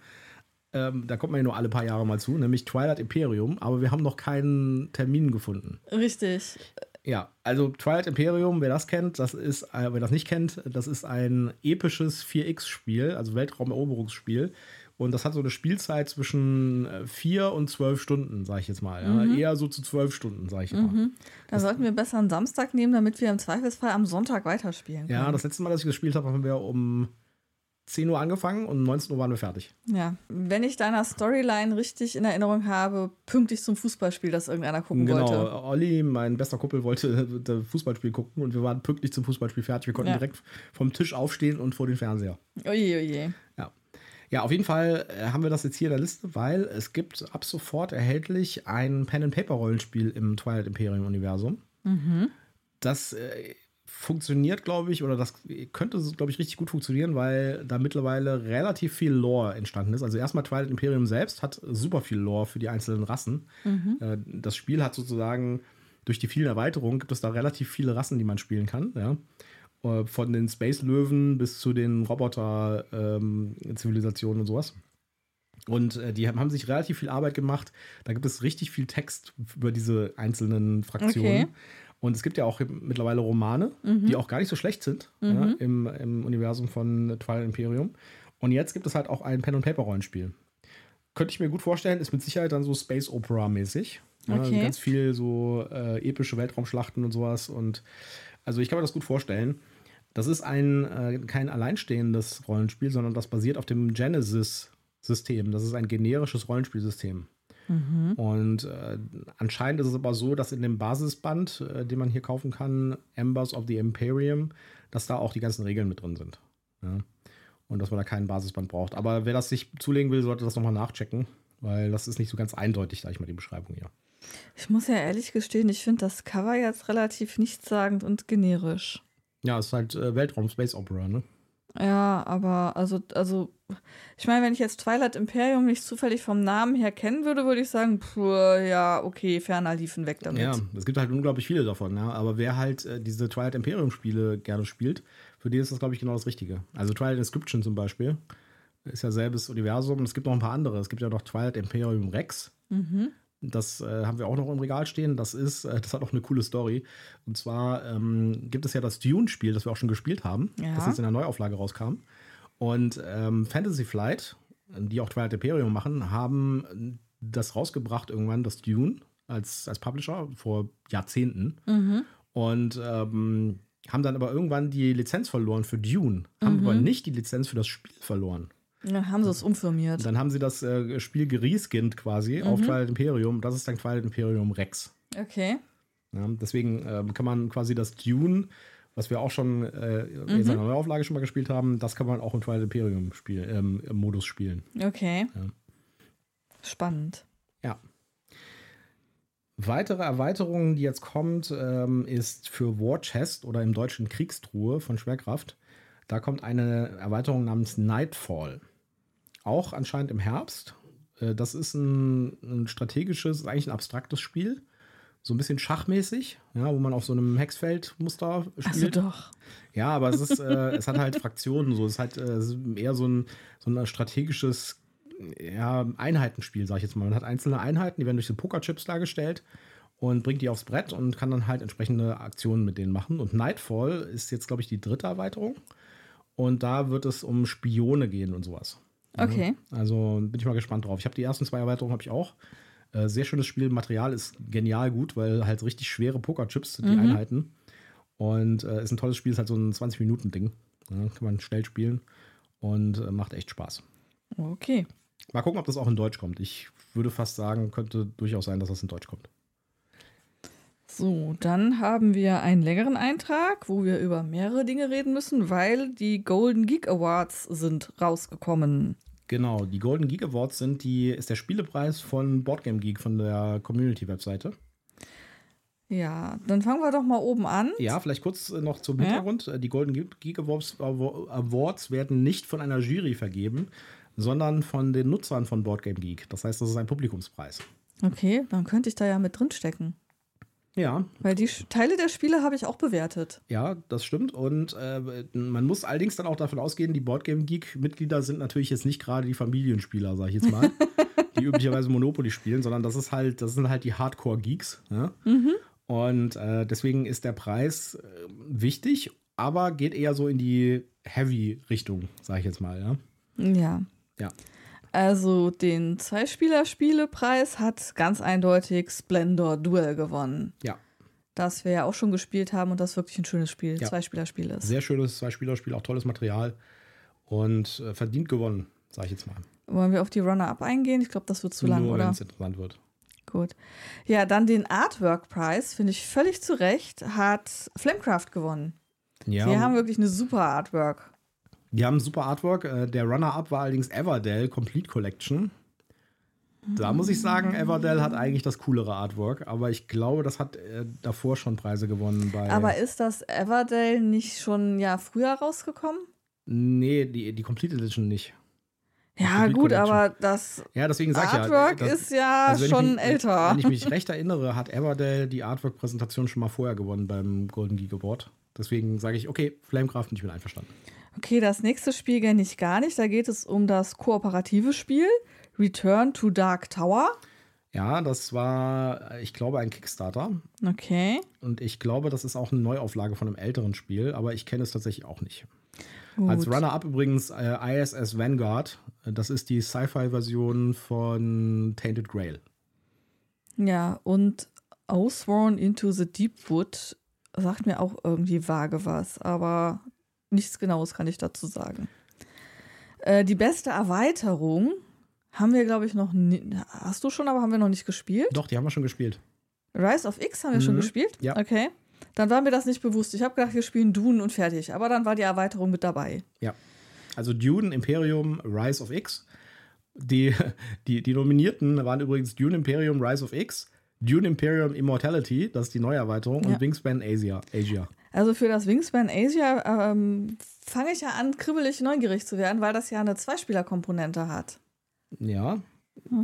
Ähm, da kommt man ja nur alle paar Jahre mal zu, nämlich Twilight Imperium, aber wir haben noch keinen Termin gefunden. Richtig. Ja, also Twilight Imperium, wer das kennt, das ist, äh, wer das nicht kennt, das ist ein episches 4X-Spiel, also Weltraumeroberungsspiel. Und das hat so eine Spielzeit zwischen äh, vier und zwölf Stunden, sage ich jetzt mal. Ja? Mhm. Eher so zu zwölf Stunden, sage ich mhm. mal. Da sollten wir besser einen Samstag nehmen, damit wir im Zweifelsfall am Sonntag weiterspielen können. Ja, das letzte Mal, dass ich gespielt habe, haben wir um 10 Uhr angefangen und um 19 Uhr waren wir fertig. Ja, wenn ich deiner Storyline richtig in Erinnerung habe, pünktlich zum Fußballspiel, das irgendeiner gucken genau. wollte. Genau, Olli, mein bester Kumpel, wollte das Fußballspiel gucken und wir waren pünktlich zum Fußballspiel fertig. Wir konnten ja. direkt vom Tisch aufstehen und vor den Fernseher. Oje, oje. Ja. Ja, auf jeden Fall äh, haben wir das jetzt hier in der Liste, weil es gibt ab sofort erhältlich ein Pen-and-Paper-Rollenspiel im Twilight Imperium-Universum. Mhm. Das äh, funktioniert, glaube ich, oder das könnte, glaube ich, richtig gut funktionieren, weil da mittlerweile relativ viel Lore entstanden ist. Also erstmal Twilight Imperium selbst hat super viel Lore für die einzelnen Rassen. Mhm. Äh, das Spiel hat sozusagen durch die vielen Erweiterungen gibt es da relativ viele Rassen, die man spielen kann. Ja? Äh, von den Space-Löwen bis zu den Roboter-Zivilisationen ähm, und sowas. Und äh, die haben sich relativ viel Arbeit gemacht. Da gibt es richtig viel Text über diese einzelnen Fraktionen. Okay. Und es gibt ja auch mittlerweile Romane, mhm. die auch gar nicht so schlecht sind mhm. ja, im, im Universum von Twilight Imperium. Und jetzt gibt es halt auch ein Pen-and-Paper-Rollenspiel. Könnte ich mir gut vorstellen, ist mit Sicherheit dann so Space Opera-mäßig. Ja, okay. ganz viel so äh, epische Weltraumschlachten und sowas. Und also ich kann mir das gut vorstellen. Das ist ein äh, kein alleinstehendes Rollenspiel, sondern das basiert auf dem Genesis-System. Das ist ein generisches Rollenspielsystem. Mhm. Und äh, anscheinend ist es aber so, dass in dem Basisband, äh, den man hier kaufen kann, Embers of the Imperium, dass da auch die ganzen Regeln mit drin sind. Ja? Und dass man da keinen Basisband braucht. Aber wer das sich zulegen will, sollte das nochmal nachchecken, weil das ist nicht so ganz eindeutig, sage ich mal, die Beschreibung hier. Ich muss ja ehrlich gestehen, ich finde das Cover jetzt relativ nichtssagend und generisch. Ja, es ist halt äh, Weltraum Space Opera, ne? Ja, aber also, also, ich meine, wenn ich jetzt Twilight Imperium nicht zufällig vom Namen her kennen würde, würde ich sagen, pff, ja, okay, ferner liefen weg damit. Ja, es gibt halt unglaublich viele davon, ja. Aber wer halt äh, diese Twilight Imperium-Spiele gerne spielt, für die ist das, glaube ich, genau das Richtige. Also Twilight Inscription zum Beispiel ist ja selbes Universum und es gibt noch ein paar andere. Es gibt ja noch Twilight Imperium Rex. Mhm. Das äh, haben wir auch noch im Regal stehen. Das ist, äh, das hat auch eine coole Story. Und zwar ähm, gibt es ja das Dune-Spiel, das wir auch schon gespielt haben, ja. das jetzt in der Neuauflage rauskam. Und ähm, Fantasy Flight, die auch Twilight Imperium machen, haben das rausgebracht irgendwann, das Dune, als, als Publisher vor Jahrzehnten. Mhm. Und ähm, haben dann aber irgendwann die Lizenz verloren für Dune, haben mhm. aber nicht die Lizenz für das Spiel verloren. Dann haben sie es umfirmiert. Dann haben sie das äh, Spiel gereskinnt quasi mhm. auf Twilight Imperium. Das ist dann Twilight Imperium Rex. Okay. Ja, deswegen äh, kann man quasi das Dune was wir auch schon äh, mhm. in seiner Neuauflage schon mal gespielt haben, das kann man auch im Twilight Imperium Spiel, ähm, Modus spielen. Okay. Ja. Spannend. Ja. Weitere Erweiterungen, die jetzt kommt, ähm, ist für War Chest oder im Deutschen Kriegstruhe von Schwerkraft. Da kommt eine Erweiterung namens Nightfall. Auch anscheinend im Herbst. Äh, das ist ein, ein, strategisches, eigentlich ein abstraktes Spiel. So ein bisschen schachmäßig, ja, wo man auf so einem Hexfeldmuster spielt. Also doch. Ja, aber es, ist, äh, es hat halt Fraktionen. So. Es ist halt äh, eher so ein, so ein strategisches ja, Einheitenspiel, sag ich jetzt mal. Man hat einzelne Einheiten, die werden durch so Pokerchips dargestellt und bringt die aufs Brett und kann dann halt entsprechende Aktionen mit denen machen. Und Nightfall ist jetzt, glaube ich, die dritte Erweiterung. Und da wird es um Spione gehen und sowas. Okay. Also bin ich mal gespannt drauf. Ich habe die ersten zwei Erweiterungen habe ich auch. Äh, sehr schönes Spiel. Material ist genial gut, weil halt richtig schwere Pokerchips die mhm. Einheiten. Und äh, ist ein tolles Spiel, ist halt so ein 20-Minuten-Ding. Ja, kann man schnell spielen und äh, macht echt Spaß. Okay. Mal gucken, ob das auch in Deutsch kommt. Ich würde fast sagen, könnte durchaus sein, dass das in Deutsch kommt. So, dann haben wir einen längeren Eintrag, wo wir über mehrere Dinge reden müssen, weil die Golden Geek Awards sind rausgekommen. Genau, die Golden Geek Awards sind die, ist der Spielepreis von Boardgame Geek von der Community-Webseite. Ja, dann fangen wir doch mal oben an. Ja, vielleicht kurz noch zum Hintergrund. Ja. Die Golden Geek Awards, Awards werden nicht von einer Jury vergeben, sondern von den Nutzern von Boardgame Geek. Das heißt, das ist ein Publikumspreis. Okay, dann könnte ich da ja mit drin stecken. Ja. Weil die Teile der Spiele habe ich auch bewertet. Ja, das stimmt. Und äh, man muss allerdings dann auch davon ausgehen, die Boardgame Geek-Mitglieder sind natürlich jetzt nicht gerade die Familienspieler, sage ich jetzt mal, die üblicherweise Monopoly spielen, sondern das ist halt, das sind halt die Hardcore-Geeks. Ja? Mhm. Und äh, deswegen ist der Preis äh, wichtig, aber geht eher so in die Heavy-Richtung, sage ich jetzt mal, ja. Ja. Ja. Also den Zweispieler-Spielepreis hat ganz eindeutig Splendor Duel gewonnen. Ja. Das wir ja auch schon gespielt haben und das wirklich ein schönes Spiel, ja. Zweispielerspiel ist. Sehr schönes Zweispielerspiel, auch tolles Material und äh, verdient gewonnen, sage ich jetzt mal. Wollen wir auf die Runner-Up eingehen? Ich glaube, das wird zu Nur, lang, oder? wenn es interessant wird. Gut. Ja, dann den Artwork-Preis, finde ich völlig zu Recht, hat Flamecraft gewonnen. Ja. Sie haben wirklich eine super Artwork. Die haben super Artwork. Äh, der Runner-Up war allerdings Everdell Complete Collection. Da muss ich sagen, Everdell hat eigentlich das coolere Artwork, aber ich glaube, das hat äh, davor schon Preise gewonnen. Bei aber ist das Everdell nicht schon Jahr früher rausgekommen? Nee, die, die Complete Edition nicht. Ja, gut, aber das ja, deswegen sag Artwork ja, das, ist ja also schon mich, älter. Wenn ich mich recht erinnere, hat Everdell die Artwork-Präsentation schon mal vorher gewonnen beim Golden Geek Award. Deswegen sage ich, okay, Flamecraft nicht mit einverstanden. Okay, das nächste Spiel kenne ich gar nicht. Da geht es um das kooperative Spiel Return to Dark Tower. Ja, das war, ich glaube, ein Kickstarter. Okay. Und ich glaube, das ist auch eine Neuauflage von einem älteren Spiel, aber ich kenne es tatsächlich auch nicht. Gut. Als Runner-up übrigens äh, ISS Vanguard. Das ist die Sci-Fi-Version von Tainted Grail. Ja, und Outsworn into the Deep Wood sagt mir auch irgendwie vage was, aber nichts Genaues kann ich dazu sagen. Äh, die beste Erweiterung haben wir, glaube ich, noch nie. Hast du schon, aber haben wir noch nicht gespielt? Doch, die haben wir schon gespielt. Rise of X haben wir mhm. schon gespielt? Ja. Okay. Dann war mir das nicht bewusst. Ich habe gedacht, wir spielen Dune und fertig. Aber dann war die Erweiterung mit dabei. Ja. Also Dune, Imperium, Rise of X. Die, die, die Nominierten waren übrigens Dune Imperium, Rise of X, Dune Imperium Immortality, das ist die neue Erweiterung, ja. und Wingspan Asia. Asia. Also für das Wingspan Asia ähm, fange ich ja an, kribbelig neugierig zu werden, weil das ja eine Zweispieler-Komponente hat. Ja.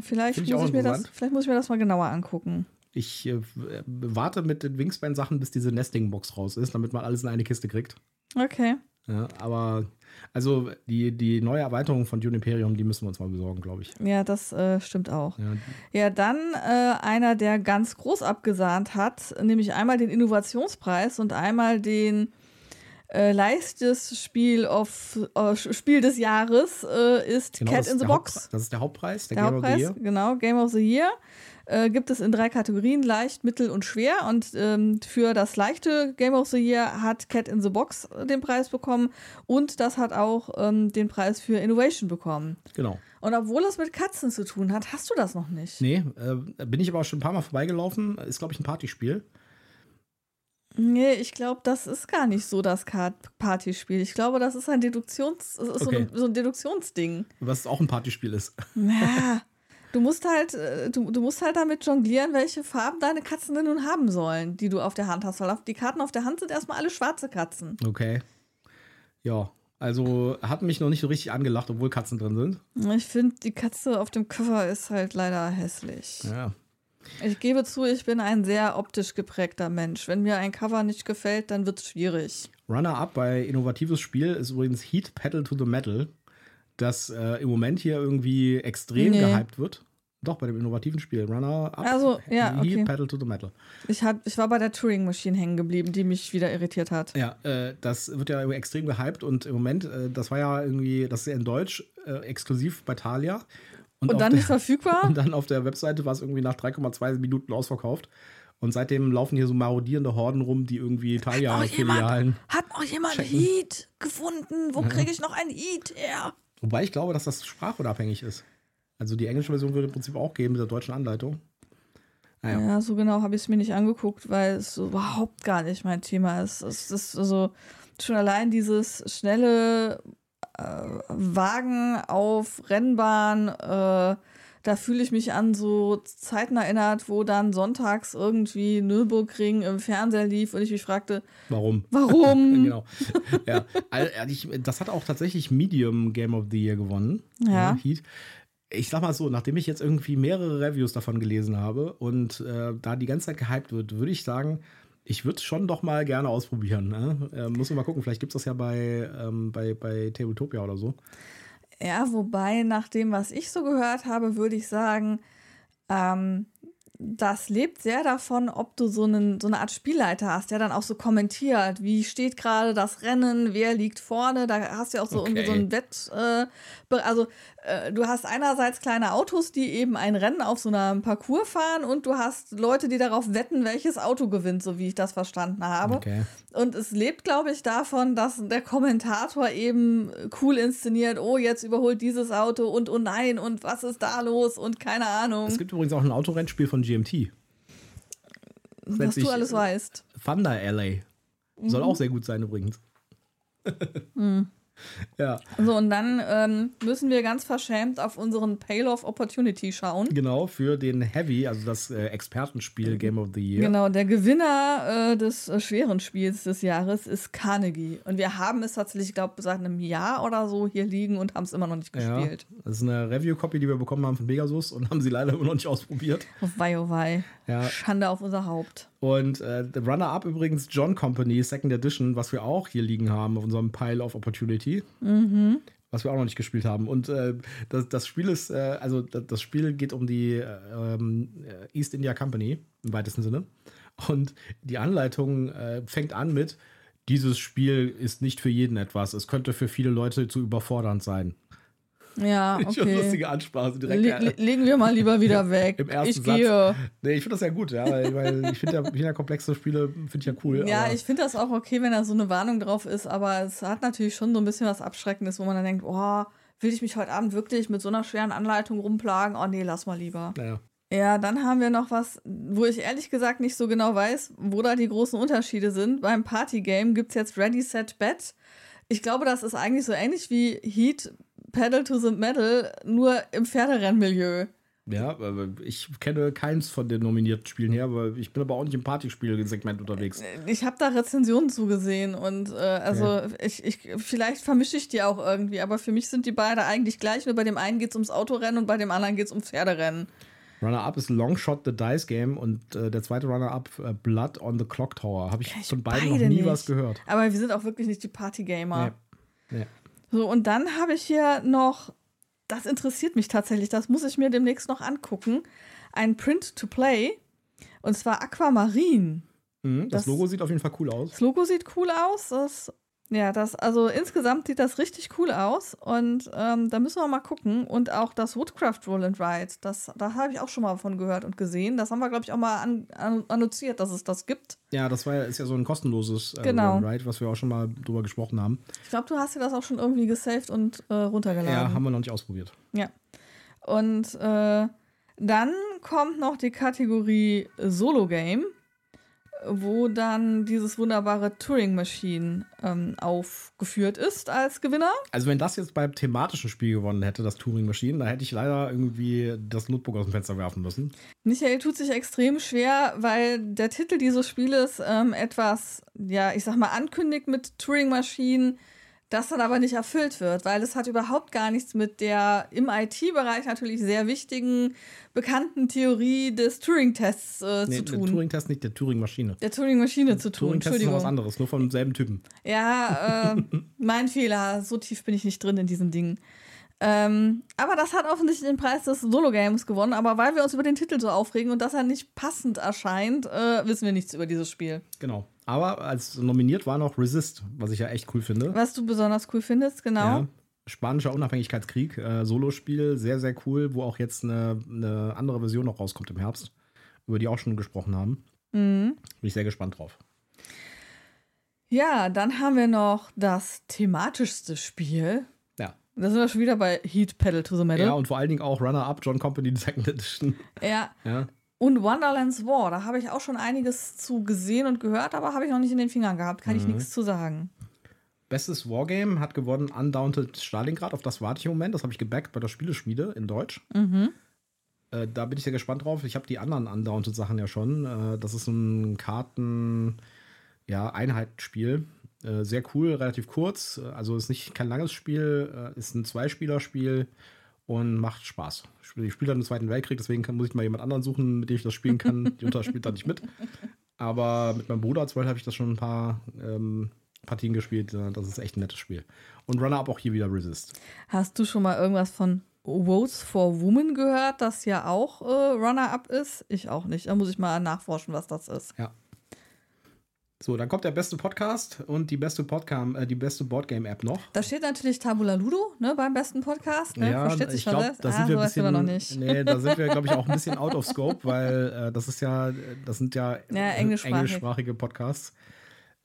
Vielleicht muss, ich, ich mir das, vielleicht muss ich mir das mal genauer angucken. Ich äh, warte mit den Wingspan-Sachen, bis diese Nesting-Box raus ist, damit man alles in eine Kiste kriegt. Okay. Ja, aber also die, die neue Erweiterung von Dune Imperium, die müssen wir uns mal besorgen, glaube ich. Ja, das äh, stimmt auch. Ja, ja dann äh, einer, der ganz groß abgesahnt hat, nämlich einmal den Innovationspreis und einmal den äh, leichtes Spiel, of, äh, Spiel des Jahres äh, ist genau, Cat in the Box. Haupt, das ist der Hauptpreis, der, der Game Hauptpreis, of the Year. Genau, Game of the Year äh, gibt es in drei Kategorien, leicht, mittel und schwer. Und ähm, für das leichte Game of the Year hat Cat in the Box den Preis bekommen und das hat auch ähm, den Preis für Innovation bekommen. Genau. Und obwohl es mit Katzen zu tun hat, hast du das noch nicht. Nee, äh, bin ich aber auch schon ein paar Mal vorbeigelaufen. Ist, glaube ich, ein Partyspiel. Nee, ich glaube, das ist gar nicht so das Partyspiel. Ich glaube, das ist ein Deduktions, ist okay. so, ein, so, ein, Deduktionsding. Was auch ein Partyspiel ist. Ja. Du musst halt, äh, du, du musst halt damit jonglieren, welche Farben deine Katzen denn nun haben sollen, die du auf der Hand hast. Weil die Karten auf der Hand sind erstmal alle schwarze Katzen. Okay. Ja, also hat mich noch nicht so richtig angelacht, obwohl Katzen drin sind. Ich finde, die Katze auf dem Cover ist halt leider hässlich. Ja. Ich gebe zu, ich bin ein sehr optisch geprägter Mensch. Wenn mir ein Cover nicht gefällt, dann wird es schwierig. Runner-up bei innovatives Spiel ist übrigens Heat Pedal to the Metal das äh, im Moment hier irgendwie extrem nee. gehypt wird. Doch, bei dem innovativen Spiel. Runner Up, also, ja, okay. Pedal to the Metal. Ich, hat, ich war bei der Turing Machine hängen geblieben, die mich wieder irritiert hat. Ja, äh, das wird ja extrem gehypt und im Moment, äh, das war ja irgendwie, das ist ja in Deutsch äh, exklusiv bei Thalia. Und, und dann der, nicht verfügbar? Und dann auf der Webseite war es irgendwie nach 3,2 Minuten ausverkauft. Und seitdem laufen hier so marodierende Horden rum, die irgendwie Thalia-Filialen. Hat noch jemand Heat gefunden? Wo kriege ich noch ein Heat her? Wobei ich glaube, dass das sprachunabhängig ist. Also die englische Version würde im Prinzip auch geben mit der deutschen Anleitung. Naja. Ja, so genau habe ich es mir nicht angeguckt, weil es überhaupt gar nicht mein Thema ist. Es ist also schon allein dieses schnelle äh, Wagen auf Rennbahn, äh, da fühle ich mich an so Zeiten erinnert, wo dann sonntags irgendwie Nürburgring im Fernseher lief und ich mich fragte, warum? Warum? genau. Ja, das hat auch tatsächlich Medium Game of the Year gewonnen. Ja. Heat. Ich sag mal so, nachdem ich jetzt irgendwie mehrere Reviews davon gelesen habe und äh, da die ganze Zeit gehypt wird, würde ich sagen, ich würde es schon doch mal gerne ausprobieren. Ne? Äh, muss man mal gucken, vielleicht gibt es das ja bei, ähm, bei, bei Tabletopia oder so. Ja, wobei, nach dem, was ich so gehört habe, würde ich sagen, ähm, das lebt sehr davon, ob du so, einen, so eine Art Spielleiter hast, der dann auch so kommentiert, wie steht gerade das Rennen, wer liegt vorne. Da hast du ja auch so okay. irgendwie so ein Wett. Äh, also äh, du hast einerseits kleine Autos, die eben ein Rennen auf so einem Parcours fahren und du hast Leute, die darauf wetten, welches Auto gewinnt, so wie ich das verstanden habe. Okay. Und es lebt, glaube ich, davon, dass der Kommentator eben cool inszeniert, oh, jetzt überholt dieses Auto und oh nein, und was ist da los und keine Ahnung. Es gibt übrigens auch ein Autorennspiel von GMT. Was du alles weißt. Thunder Alley. Soll mhm. auch sehr gut sein übrigens. mhm. Ja. So, und dann ähm, müssen wir ganz verschämt auf unseren Pale of Opportunity schauen. Genau, für den Heavy, also das äh, Expertenspiel Game of the Year. Genau, der Gewinner äh, des äh, schweren Spiels des Jahres ist Carnegie. Und wir haben es tatsächlich, ich glaube, seit einem Jahr oder so hier liegen und haben es immer noch nicht gespielt. Ja, das ist eine Review-Copy, die wir bekommen haben von Pegasus und haben sie leider immer noch nicht ausprobiert. Oh wei, oh wei. Ja. Schande auf unser Haupt. Und äh, Runner-Up übrigens John Company Second Edition, was wir auch hier liegen haben auf unserem Pile of Opportunity. Mhm. Was wir auch noch nicht gespielt haben. Und äh, das, das Spiel ist, äh, also das Spiel geht um die ähm, East India Company im weitesten Sinne. Und die Anleitung äh, fängt an mit: Dieses Spiel ist nicht für jeden etwas. Es könnte für viele Leute zu überfordernd sein. Ja, okay. Schon lustige Ansprache. Direkt, Le legen wir mal lieber wieder weg. Im ersten ich Satz. gehe. Nee, ich finde das ja gut, ja, weil, weil ich finde ja, find ja komplexe Spiele finde ich ja cool. Ja, ich finde das auch okay, wenn da so eine Warnung drauf ist, aber es hat natürlich schon so ein bisschen was Abschreckendes, wo man dann denkt, oh, will ich mich heute Abend wirklich mit so einer schweren Anleitung rumplagen? Oh nee, lass mal lieber. Naja. Ja, dann haben wir noch was, wo ich ehrlich gesagt nicht so genau weiß, wo da die großen Unterschiede sind. Beim Partygame gibt es jetzt Ready, Set, Bet. Ich glaube, das ist eigentlich so ähnlich wie Heat Pedal to the Metal, nur im Pferderennmilieu. Ja, ich kenne keins von den nominierten Spielen her, aber ich bin aber auch nicht im Partyspiel-Segment unterwegs. Ich habe da Rezensionen zugesehen und äh, also ja. ich, ich, vielleicht vermische ich die auch irgendwie, aber für mich sind die beide eigentlich gleich, nur bei dem einen geht es ums Autorennen und bei dem anderen geht es um Pferderennen. Runner-Up ist Longshot the Dice Game und äh, der zweite Runner-Up äh, Blood on the Clock Tower. Habe ich, ich von beiden noch nie nicht. was gehört. Aber wir sind auch wirklich nicht die Partygamer. Nee. nee. So, und dann habe ich hier noch, das interessiert mich tatsächlich, das muss ich mir demnächst noch angucken, ein Print to Play. Und zwar Aquamarin. Mhm, das, das, Logo sieht auf jeden Fall cool aus. Das Logo sieht cool aus. Das ja, das, also insgesamt sieht das richtig cool aus und ähm, da müssen wir mal gucken. Und auch das Woodcraft Roll and Ride, das, da habe ich auch schon mal von gehört und gesehen. Das haben wir, glaube ich, auch mal an, an, annonciert, dass es das gibt. Ja, das war, ist ja so ein kostenloses äh, genau. Roll and Ride, was wir auch schon mal drüber gesprochen haben. Ich glaube, du hast dir das auch schon irgendwie gesaved und äh, runtergeladen. Ja, haben wir noch nicht ausprobiert. Ja. Und äh, dann kommt noch die Kategorie Solo Game wo dann dieses wunderbare Turing Machine ähm, aufgeführt ist als Gewinner. Also wenn das jetzt beim thematischen Spiel gewonnen hätte, das Turing Machine, da hätte ich leider irgendwie das Notebook aus dem Fenster werfen müssen. Michael tut sich extrem schwer, weil der Titel dieses Spieles ähm, etwas, ja, ich sag mal, ankündigt mit Turing Machine das dann aber nicht erfüllt wird, weil es hat überhaupt gar nichts mit der im IT-Bereich natürlich sehr wichtigen, bekannten Theorie des Turing-Tests äh, nee, zu tun. Der Turing-Test nicht, der Turing-Maschine. Der Turing-Maschine zu tun. Turing-Test ist noch was anderes, nur vom selben Typen. Ja, äh, mein Fehler. So tief bin ich nicht drin in diesen Dingen. Ähm, aber das hat offensichtlich den Preis des Solo-Games gewonnen. Aber weil wir uns über den Titel so aufregen und dass er nicht passend erscheint, äh, wissen wir nichts über dieses Spiel. Genau. Aber als nominiert war noch Resist, was ich ja echt cool finde. Was du besonders cool findest, genau. Ja. Spanischer Unabhängigkeitskrieg, äh, Solospiel, sehr, sehr cool, wo auch jetzt eine, eine, andere Version noch rauskommt im Herbst, über die auch schon gesprochen haben. Mhm. Bin ich sehr gespannt drauf. Ja, dann haben wir noch das thematischste Spiel. Ja. Da sind wir schon wieder bei Heat Pedal to the Metal. Ja, und vor allen Dingen auch Runner-Up John Company Second Edition. Ja. ja. Und Wonderlands War, da habe ich auch schon einiges zu gesehen und gehört, aber habe ich noch nicht in den Fingern gehabt. Kann mhm. ich nichts zu sagen. Bestes Wargame hat gewonnen Undaunted Stalingrad. Auf das warte ich im Moment. Das habe ich gebackt bei der Spieleschmiede in Deutsch. Mhm. Äh, da bin ich sehr gespannt drauf. Ich habe die anderen Undaunted Sachen ja schon. Äh, das ist ein Karten, ja, Einheitsspiel. Äh, sehr cool, relativ kurz. Also ist nicht kein langes Spiel, äh, ist ein Zweispielerspiel und macht Spaß. Ich spiele dann im Zweiten Weltkrieg, deswegen kann, muss ich mal jemand anderen suchen, mit dem ich das spielen kann. Die Unter spielt da nicht mit. Aber mit meinem Bruder zum habe ich das schon ein paar ähm, Partien gespielt. Das ist echt ein nettes Spiel. Und Runner-Up auch hier wieder Resist. Hast du schon mal irgendwas von Votes for Women gehört, das ja auch äh, Runner-Up ist? Ich auch nicht. Da muss ich mal nachforschen, was das ist. Ja. So, dann kommt der beste Podcast und die beste Podcast, äh, die beste Boardgame-App noch. Da steht natürlich Tabula Ludo, ne, beim besten Podcast. Ne? Ja, Versteht sich ich glaube, da sind ah, wir ein bisschen, noch nicht. Nee, da sind wir, glaube ich, auch ein bisschen out of scope, weil äh, das ist ja, das sind ja, ja englischsprachig. englischsprachige Podcasts.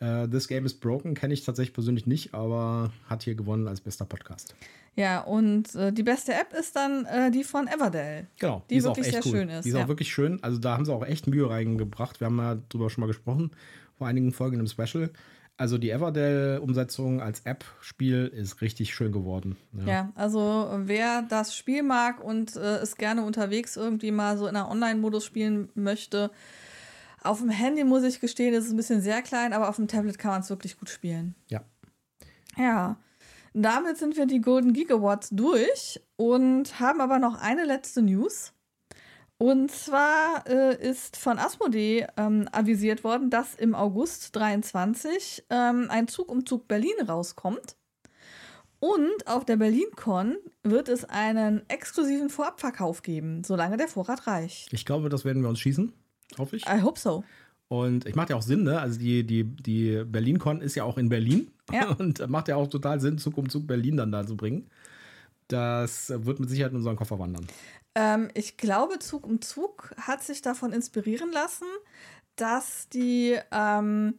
Uh, This Game is Broken kenne ich tatsächlich persönlich nicht, aber hat hier gewonnen als bester Podcast. Ja, und äh, die beste App ist dann äh, die von Everdell. Genau, die, die wirklich sehr cool. schön ist. Die ist ja. auch wirklich schön. Also da haben sie auch echt Mühe reingebracht. Wir haben ja drüber schon mal gesprochen vor einigen Folgen im Special. Also die Everdell-Umsetzung als App-Spiel ist richtig schön geworden. Ja. ja. also wer das Spiel mag und äh, es gerne unterwegs irgendwie mal so in einer Online-Modus spielen möchte, auf dem Handy muss ich gestehen, ist es ein bisschen sehr klein, aber auf dem Tablet kann man es wirklich gut spielen. Ja. Ja. Damit sind wir die Golden Gigawatts durch und haben aber noch eine letzte News. Und zwar äh, ist von Asmodee ähm, avisiert worden, dass im August 23 ähm, ein Zug um Zug Berlin rauskommt. Und auf der BerlinCon wird es einen exklusiven Vorabverkauf geben, solange der Vorrat reicht. Ich glaube, das werden wir uns schießen, hoffe ich. I hope so. Und ich macht ja auch Sinn, ne? Also die, die, die BerlinCon ist ja auch in Berlin. Ja. Und macht ja auch total Sinn, Zug um Zug Berlin dann da zu bringen. Das wird mit Sicherheit in unseren Koffer wandern. Ähm, ich glaube, Zug um Zug hat sich davon inspirieren lassen, dass die ähm,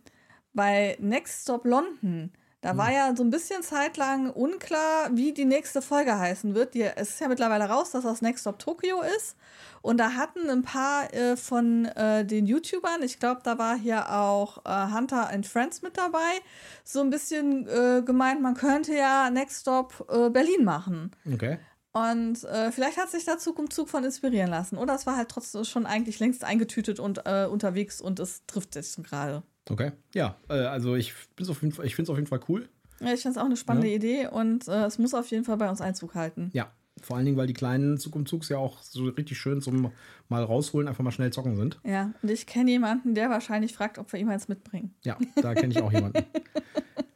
bei Next Stop London, da war hm. ja so ein bisschen zeitlang unklar, wie die nächste Folge heißen wird. Die, es ist ja mittlerweile raus, dass das Next Stop Tokyo ist. Und da hatten ein paar äh, von äh, den YouTubern, ich glaube, da war hier auch äh, Hunter and Friends mit dabei, so ein bisschen äh, gemeint, man könnte ja Next Stop äh, Berlin machen. Okay. Und äh, vielleicht hat sich da Zug um Zug von inspirieren lassen. Oder es war halt trotzdem schon eigentlich längst eingetütet und äh, unterwegs und es trifft sich gerade. Okay. Ja, äh, also ich, ich finde es auf jeden Fall cool. Ja, ich finde es auch eine spannende ja. Idee und äh, es muss auf jeden Fall bei uns Einzug halten. Ja, vor allen Dingen, weil die kleinen Zug um Zugs ja auch so richtig schön zum mal rausholen, einfach mal schnell zocken sind. Ja, und ich kenne jemanden, der wahrscheinlich fragt, ob wir ihm eins mitbringen. Ja, da kenne ich auch jemanden.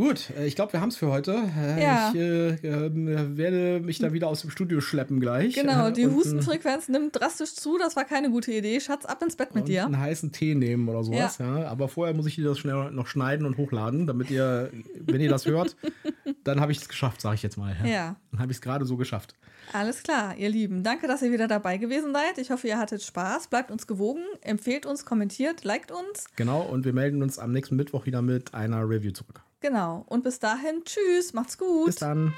Gut, äh, ich glaube, wir haben es für heute. Äh, ja. Ich äh, äh, werde mich da wieder aus dem Studio schleppen gleich. Genau, die Hustenfrequenz nimmt drastisch zu. Das war keine gute Idee. Schatz, ab ins Bett mit dir. Einen heißen Tee nehmen oder sowas. Ja. ja. Aber vorher muss ich das schnell noch schneiden und hochladen, damit ihr, wenn ihr das hört, dann habe ich es geschafft, sage ich jetzt mal. Ja. ja. Dann habe ich es gerade so geschafft. Alles klar, ihr Lieben. Danke, dass ihr wieder dabei gewesen seid. Ich hoffe, ihr hattet Spaß. Bleibt uns gewogen, empfehlt uns, kommentiert, liked uns. Genau, und wir melden uns am nächsten Mittwoch wieder mit einer Review zurück. Genau. Und bis dahin, tschüss, macht's gut. Bis dann.